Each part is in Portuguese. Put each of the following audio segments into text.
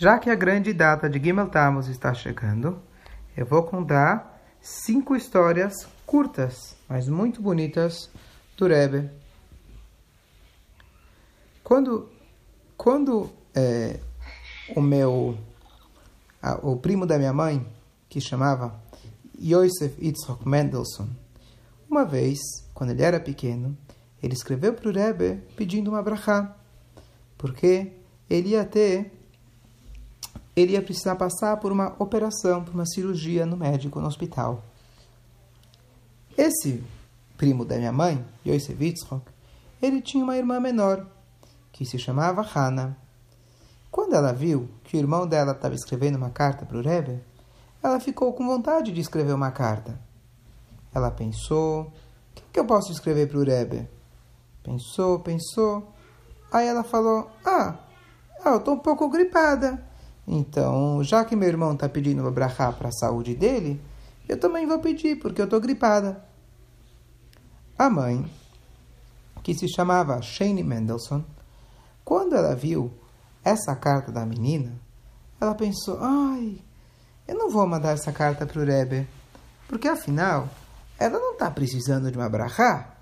Já que a grande data de Gimel Tammuz está chegando, eu vou contar cinco histórias curtas, mas muito bonitas do Rebbe. Quando, quando é, o meu, a, o primo da minha mãe, que chamava Yosef Yitzhak Mendelssohn, uma vez, quando ele era pequeno, ele escreveu para o Rebbe pedindo uma brachá, porque ele ia ter ele ia precisar passar por uma operação, por uma cirurgia no médico, no hospital. Esse primo da minha mãe, Yosef Yitzchok, ele tinha uma irmã menor, que se chamava Hannah. Quando ela viu que o irmão dela estava escrevendo uma carta para o Rebbe, ela ficou com vontade de escrever uma carta. Ela pensou, o que, que eu posso escrever para o Rebbe? Pensou, pensou. Aí ela falou, ah, ah eu estou um pouco gripada. Então, já que meu irmão está pedindo uma brachá para a saúde dele, eu também vou pedir, porque eu estou gripada. A mãe, que se chamava Shane Mendelssohn, quando ela viu essa carta da menina, ela pensou: ai, eu não vou mandar essa carta para o Rebbe, porque afinal, ela não está precisando de uma brachá.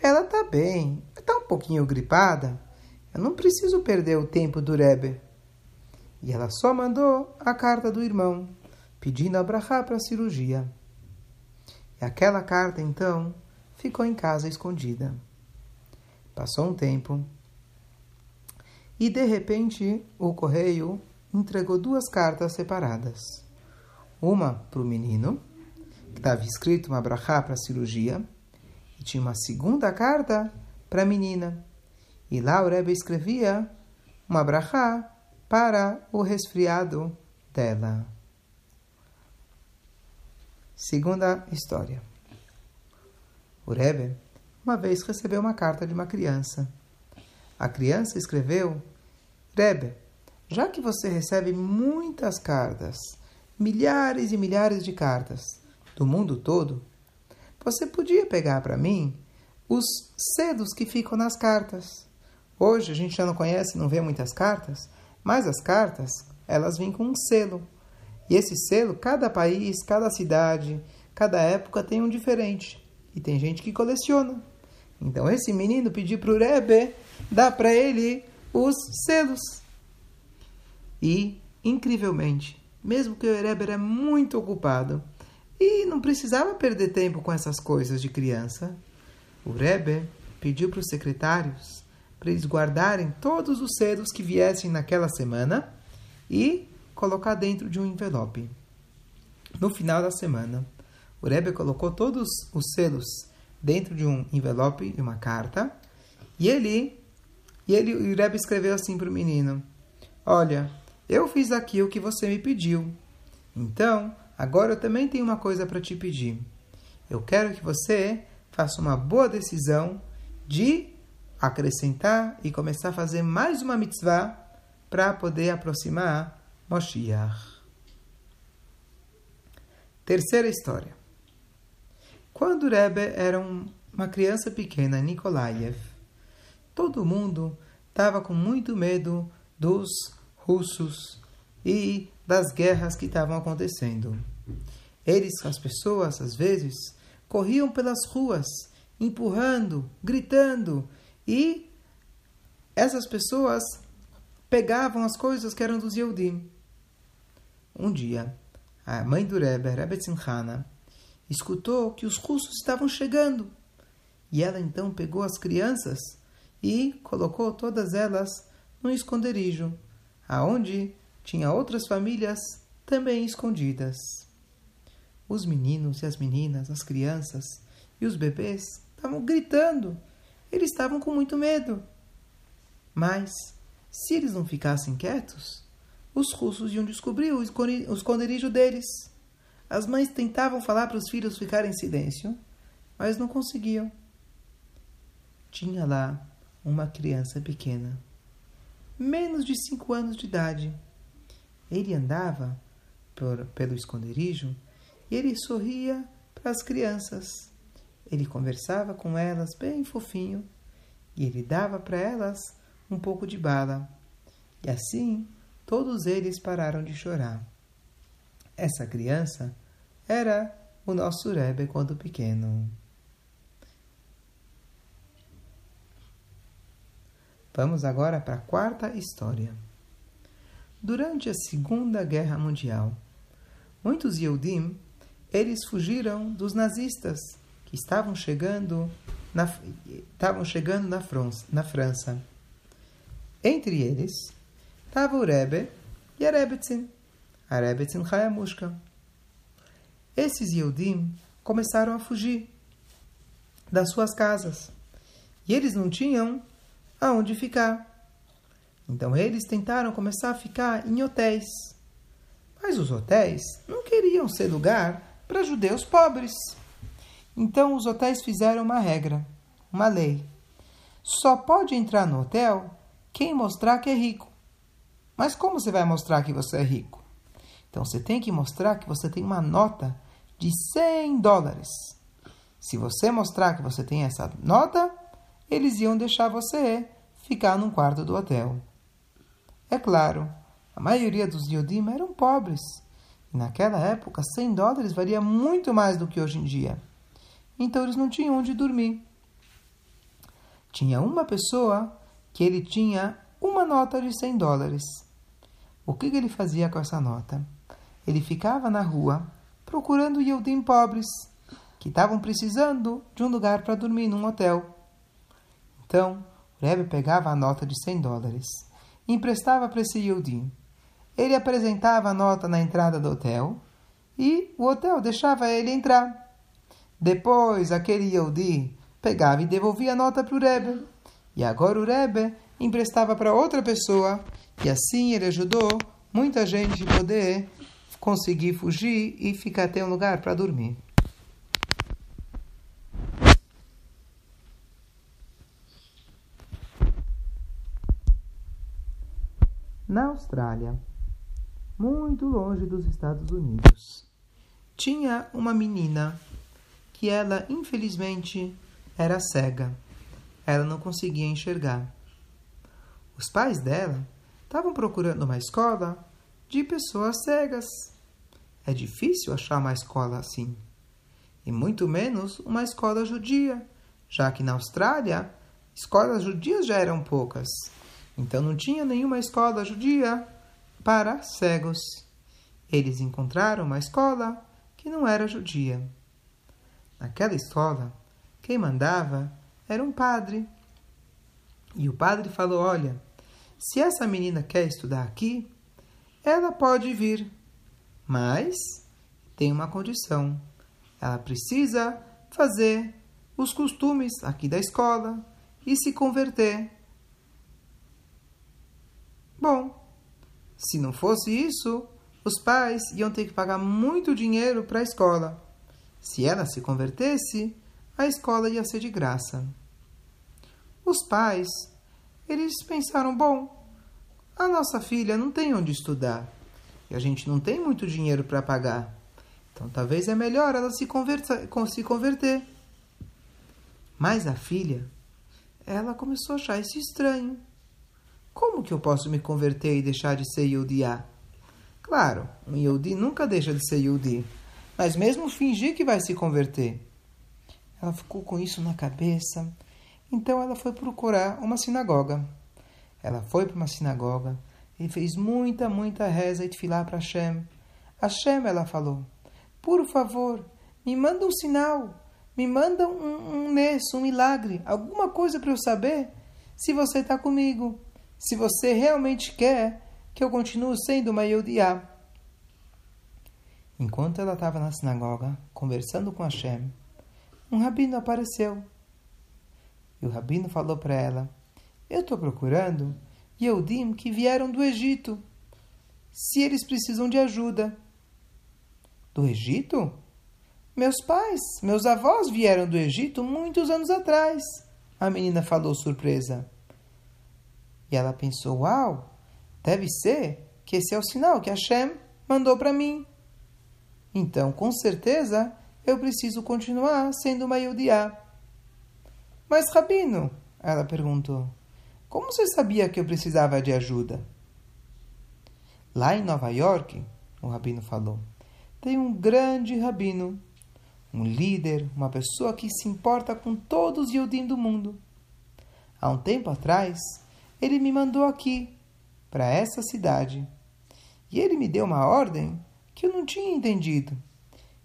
Ela está bem, está um pouquinho gripada. Eu não preciso perder o tempo do Rebbe. E ela só mandou a carta do irmão, pedindo a brachá para a cirurgia. E aquela carta, então, ficou em casa escondida. Passou um tempo e, de repente, o correio entregou duas cartas separadas. Uma para o menino, que estava escrito uma brachá para a cirurgia, e tinha uma segunda carta para a menina. E lá o Rebbe escrevia uma brachá para o resfriado dela. Segunda história. O Rebbe uma vez recebeu uma carta de uma criança. A criança escreveu: Rebbe, já que você recebe muitas cartas, milhares e milhares de cartas do mundo todo, você podia pegar para mim os selos que ficam nas cartas. Hoje a gente já não conhece, não vê muitas cartas, mas as cartas, elas vêm com um selo. E esse selo, cada país, cada cidade, cada época tem um diferente. E tem gente que coleciona. Então esse menino pediu para o Rebbe dar para ele os selos. E, incrivelmente, mesmo que o Rebbe era muito ocupado e não precisava perder tempo com essas coisas de criança, o Rebbe pediu para os secretários para eles guardarem todos os selos que viessem naquela semana e colocar dentro de um envelope. No final da semana, o Rebbe colocou todos os selos dentro de um envelope e uma carta, e ele, e ele, o Rebbe escreveu assim para o menino: Olha, eu fiz aqui o que você me pediu. Então, agora eu também tenho uma coisa para te pedir. Eu quero que você faça uma boa decisão de acrescentar e começar a fazer mais uma mitzvah para poder aproximar Moshiach. Terceira história. Quando Rebbe era um, uma criança pequena, Nikolaev, todo mundo estava com muito medo dos russos e das guerras que estavam acontecendo. Eles, as pessoas, às vezes, corriam pelas ruas, empurrando, gritando e essas pessoas pegavam as coisas que eram dos Yehudim. Um dia, a mãe do Rebbe, Rebbe Tzimchana, escutou que os russos estavam chegando. E ela então pegou as crianças e colocou todas elas num esconderijo, aonde tinha outras famílias também escondidas. Os meninos e as meninas, as crianças e os bebês estavam gritando eles estavam com muito medo. Mas, se eles não ficassem quietos, os russos iam descobrir o esconderijo deles. As mães tentavam falar para os filhos ficarem em silêncio, mas não conseguiam. Tinha lá uma criança pequena, menos de cinco anos de idade. Ele andava por, pelo esconderijo e ele sorria para as crianças. Ele conversava com elas bem fofinho e ele dava para elas um pouco de bala. E assim todos eles pararam de chorar. Essa criança era o nosso Rebbe quando pequeno. Vamos agora para a quarta história. Durante a Segunda Guerra Mundial, muitos Yehudim, eles fugiram dos nazistas que estavam chegando na, estavam chegando na, França, na França. Entre eles estava o Rebbe e a Rebetzin, a Rebetzin Hayamushka. Esses Yehudim começaram a fugir das suas casas e eles não tinham aonde ficar. Então eles tentaram começar a ficar em hotéis. Mas os hotéis não queriam ser lugar para judeus pobres. Então os hotéis fizeram uma regra, uma lei. Só pode entrar no hotel quem mostrar que é rico. Mas como você vai mostrar que você é rico? Então você tem que mostrar que você tem uma nota de 100 dólares. Se você mostrar que você tem essa nota, eles iam deixar você ficar num quarto do hotel. É claro, a maioria dos Yodim eram pobres. E naquela época, 100 dólares valia muito mais do que hoje em dia. Então eles não tinham onde dormir. Tinha uma pessoa que ele tinha uma nota de 100 dólares. O que, que ele fazia com essa nota? Ele ficava na rua procurando Yodim pobres que estavam precisando de um lugar para dormir num hotel. Então, o Rebbe pegava a nota de 100 dólares e emprestava para esse Yehudi. Ele apresentava a nota na entrada do hotel e o hotel deixava ele entrar. Depois, aquele Yehudi pegava e devolvia a nota para o Rebbe. E agora o Rebbe emprestava para outra pessoa e assim ele ajudou muita gente a poder conseguir fugir e ficar até um lugar para dormir. Na Austrália, muito longe dos Estados Unidos, tinha uma menina que ela, infelizmente, era cega. Ela não conseguia enxergar. Os pais dela estavam procurando uma escola de pessoas cegas. É difícil achar uma escola assim. E muito menos uma escola judia, já que na Austrália escolas judias já eram poucas. Então não tinha nenhuma escola judia para cegos. Eles encontraram uma escola que não era judia. Naquela escola, quem mandava era um padre. E o padre falou: Olha, se essa menina quer estudar aqui, ela pode vir, mas tem uma condição: ela precisa fazer os costumes aqui da escola e se converter Bom, se não fosse isso, os pais iam ter que pagar muito dinheiro para a escola. Se ela se convertesse, a escola ia ser de graça. Os pais, eles pensaram: bom, a nossa filha não tem onde estudar e a gente não tem muito dinheiro para pagar. Então talvez é melhor ela se, converter, se converter. Mas a filha, ela começou a achar isso estranho. Como que eu posso me converter e deixar de ser Yudiá? Claro, um Yudi nunca deixa de ser Yudi, mas mesmo fingir que vai se converter. Ela ficou com isso na cabeça, então ela foi procurar uma sinagoga. Ela foi para uma sinagoga e fez muita, muita reza e tefilá para Hashem. Hashem, ela falou, por favor, me manda um sinal, me manda um, um nes, um milagre, alguma coisa para eu saber se você está comigo se você realmente quer que eu continue sendo uma Yehudiá. Enquanto ela estava na sinagoga, conversando com Hashem, um rabino apareceu. E o rabino falou para ela, eu estou procurando Yehudim que vieram do Egito, se eles precisam de ajuda. Do Egito? Meus pais, meus avós vieram do Egito muitos anos atrás, a menina falou surpresa. E ela pensou: Uau, deve ser que esse é o sinal que Hashem mandou para mim. Então, com certeza, eu preciso continuar sendo uma Yudiá. Mas, Rabino, ela perguntou, como você sabia que eu precisava de ajuda? Lá em Nova York, o rabino falou, tem um grande rabino, um líder, uma pessoa que se importa com todos os Yodim do mundo. Há um tempo atrás, ele me mandou aqui, para essa cidade. E ele me deu uma ordem que eu não tinha entendido.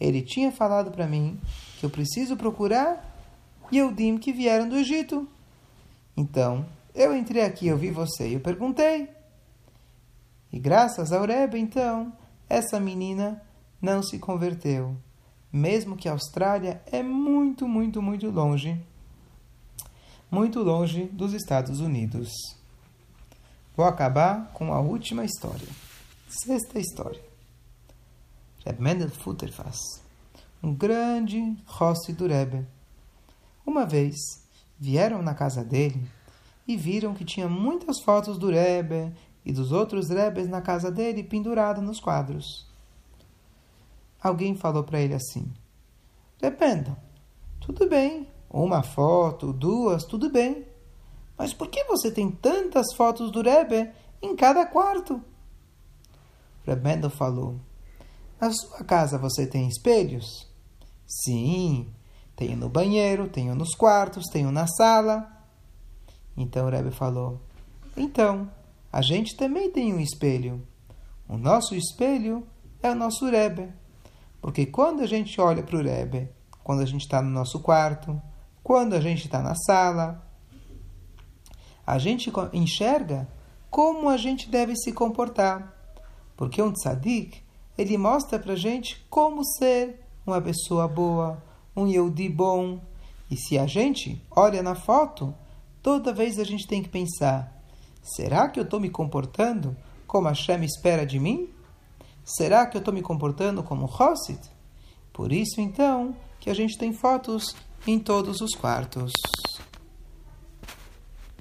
Ele tinha falado para mim que eu preciso procurar Yehudim que vieram do Egito. Então, eu entrei aqui, eu vi você e eu perguntei. E graças ao Rebbe, então, essa menina não se converteu, mesmo que a Austrália é muito, muito, muito longe muito longe dos Estados Unidos. Vou acabar com a última história. Sexta história. Reb Mendel Futterfass, um grande Rossi do Rebbe. Uma vez vieram na casa dele e viram que tinha muitas fotos do Rebbe e dos outros Rebes na casa dele pendurado nos quadros. Alguém falou para ele assim: Dependam, tudo bem, uma foto, duas, tudo bem. Mas por que você tem tantas fotos do Rebbe em cada quarto? Rebendo falou: Na sua casa você tem espelhos? Sim, tenho no banheiro, tenho nos quartos, tenho na sala. Então o Rebbe falou: Então, a gente também tem um espelho. O nosso espelho é o nosso Rebbe. Porque quando a gente olha para o Rebbe, quando a gente está no nosso quarto, quando a gente está na sala, a gente enxerga como a gente deve se comportar. Porque um tzadik, ele mostra para gente como ser uma pessoa boa, um Yehudi bom. E se a gente olha na foto, toda vez a gente tem que pensar: será que eu estou me comportando como a Shem espera de mim? Será que eu estou me comportando como Hossit? Por isso, então, que a gente tem fotos em todos os quartos.